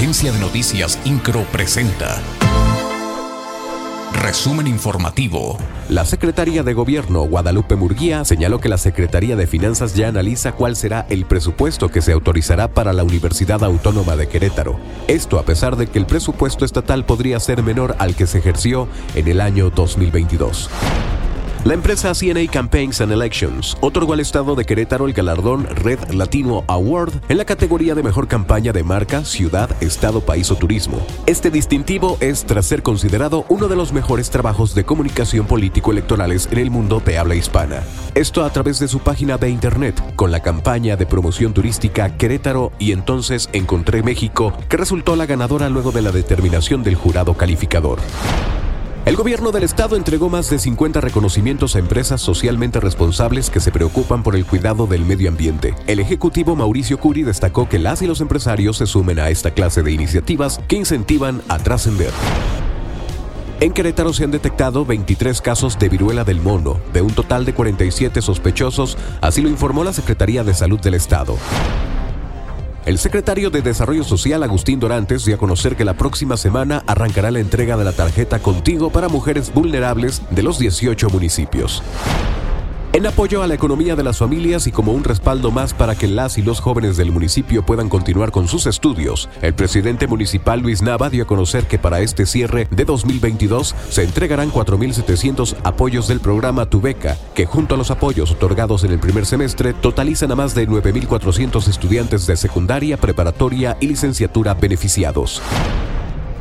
Agencia de Noticias Incro presenta. Resumen informativo. La Secretaría de Gobierno Guadalupe Murguía señaló que la Secretaría de Finanzas ya analiza cuál será el presupuesto que se autorizará para la Universidad Autónoma de Querétaro. Esto a pesar de que el presupuesto estatal podría ser menor al que se ejerció en el año 2022. La empresa CNA Campaigns and Elections otorgó al estado de Querétaro el galardón Red Latino Award en la categoría de mejor campaña de marca, ciudad, estado, país o turismo. Este distintivo es tras ser considerado uno de los mejores trabajos de comunicación político-electorales en el mundo de habla hispana. Esto a través de su página de internet, con la campaña de promoción turística Querétaro y entonces Encontré México, que resultó la ganadora luego de la determinación del jurado calificador. El gobierno del estado entregó más de 50 reconocimientos a empresas socialmente responsables que se preocupan por el cuidado del medio ambiente. El ejecutivo Mauricio Curi destacó que las y los empresarios se sumen a esta clase de iniciativas que incentivan a trascender. En Querétaro se han detectado 23 casos de viruela del mono, de un total de 47 sospechosos, así lo informó la Secretaría de Salud del Estado. El secretario de Desarrollo Social, Agustín Dorantes, dio a conocer que la próxima semana arrancará la entrega de la tarjeta Contigo para mujeres vulnerables de los 18 municipios en apoyo a la economía de las familias y como un respaldo más para que las y los jóvenes del municipio puedan continuar con sus estudios. El presidente municipal Luis Nava dio a conocer que para este cierre de 2022 se entregarán 4.700 apoyos del programa Tu Beca, que junto a los apoyos otorgados en el primer semestre totalizan a más de 9.400 estudiantes de secundaria, preparatoria y licenciatura beneficiados.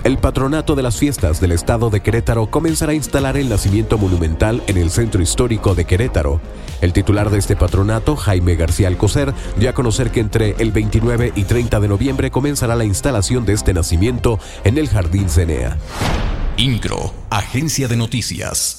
El patronato de las fiestas del estado de Querétaro comenzará a instalar el nacimiento monumental en el centro histórico de Querétaro. El titular de este patronato, Jaime García Alcocer, dio a conocer que entre el 29 y 30 de noviembre comenzará la instalación de este nacimiento en el Jardín Cenea. INCRO, Agencia de Noticias.